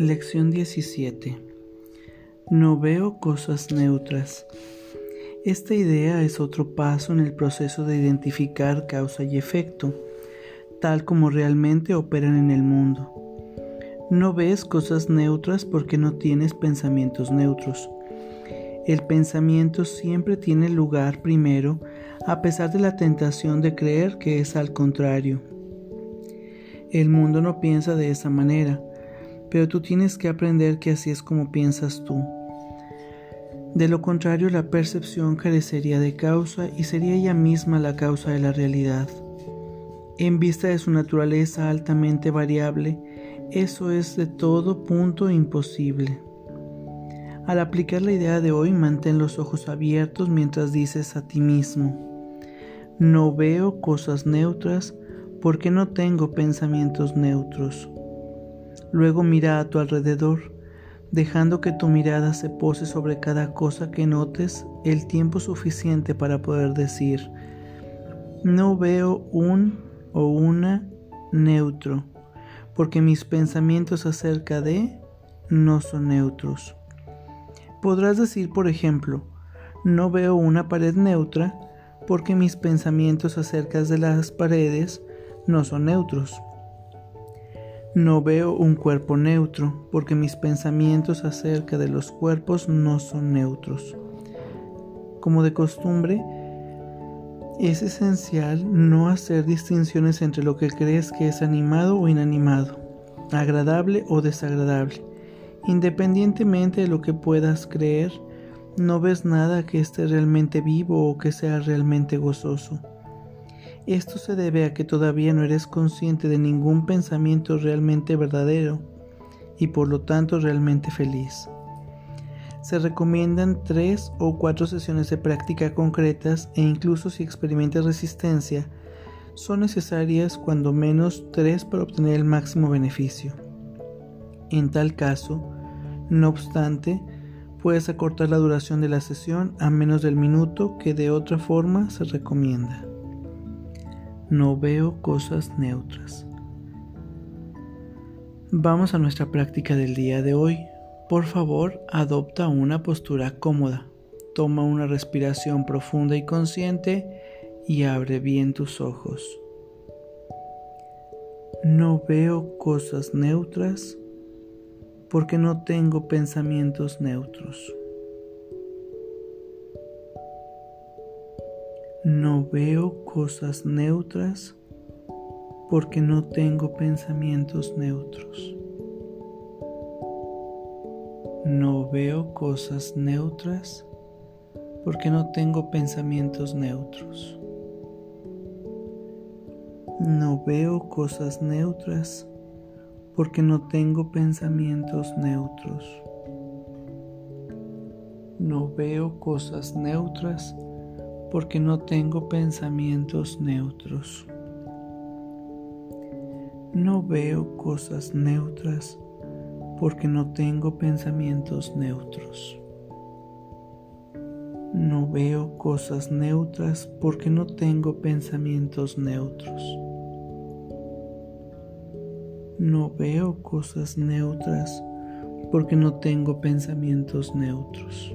Lección 17. No veo cosas neutras. Esta idea es otro paso en el proceso de identificar causa y efecto, tal como realmente operan en el mundo. No ves cosas neutras porque no tienes pensamientos neutros. El pensamiento siempre tiene lugar primero a pesar de la tentación de creer que es al contrario. El mundo no piensa de esa manera pero tú tienes que aprender que así es como piensas tú. De lo contrario, la percepción carecería de causa y sería ella misma la causa de la realidad. En vista de su naturaleza altamente variable, eso es de todo punto imposible. Al aplicar la idea de hoy, mantén los ojos abiertos mientras dices a ti mismo, no veo cosas neutras porque no tengo pensamientos neutros. Luego mira a tu alrededor, dejando que tu mirada se pose sobre cada cosa que notes el tiempo suficiente para poder decir, no veo un o una neutro, porque mis pensamientos acerca de no son neutros. Podrás decir, por ejemplo, no veo una pared neutra porque mis pensamientos acerca de las paredes no son neutros. No veo un cuerpo neutro porque mis pensamientos acerca de los cuerpos no son neutros. Como de costumbre, es esencial no hacer distinciones entre lo que crees que es animado o inanimado, agradable o desagradable. Independientemente de lo que puedas creer, no ves nada que esté realmente vivo o que sea realmente gozoso. Esto se debe a que todavía no eres consciente de ningún pensamiento realmente verdadero y por lo tanto realmente feliz. Se recomiendan tres o cuatro sesiones de práctica concretas e incluso si experimentas resistencia, son necesarias cuando menos tres para obtener el máximo beneficio. En tal caso, no obstante, puedes acortar la duración de la sesión a menos del minuto que de otra forma se recomienda. No veo cosas neutras. Vamos a nuestra práctica del día de hoy. Por favor, adopta una postura cómoda. Toma una respiración profunda y consciente y abre bien tus ojos. No veo cosas neutras porque no tengo pensamientos neutros. No veo cosas neutras porque no tengo pensamientos neutros. No veo cosas neutras porque no tengo pensamientos neutros. No veo cosas neutras porque no tengo pensamientos neutros. No veo cosas neutras porque no tengo pensamientos neutros. No veo cosas neutras porque no tengo pensamientos neutros. No veo cosas neutras porque no tengo pensamientos neutros. No veo cosas neutras porque no tengo pensamientos neutros.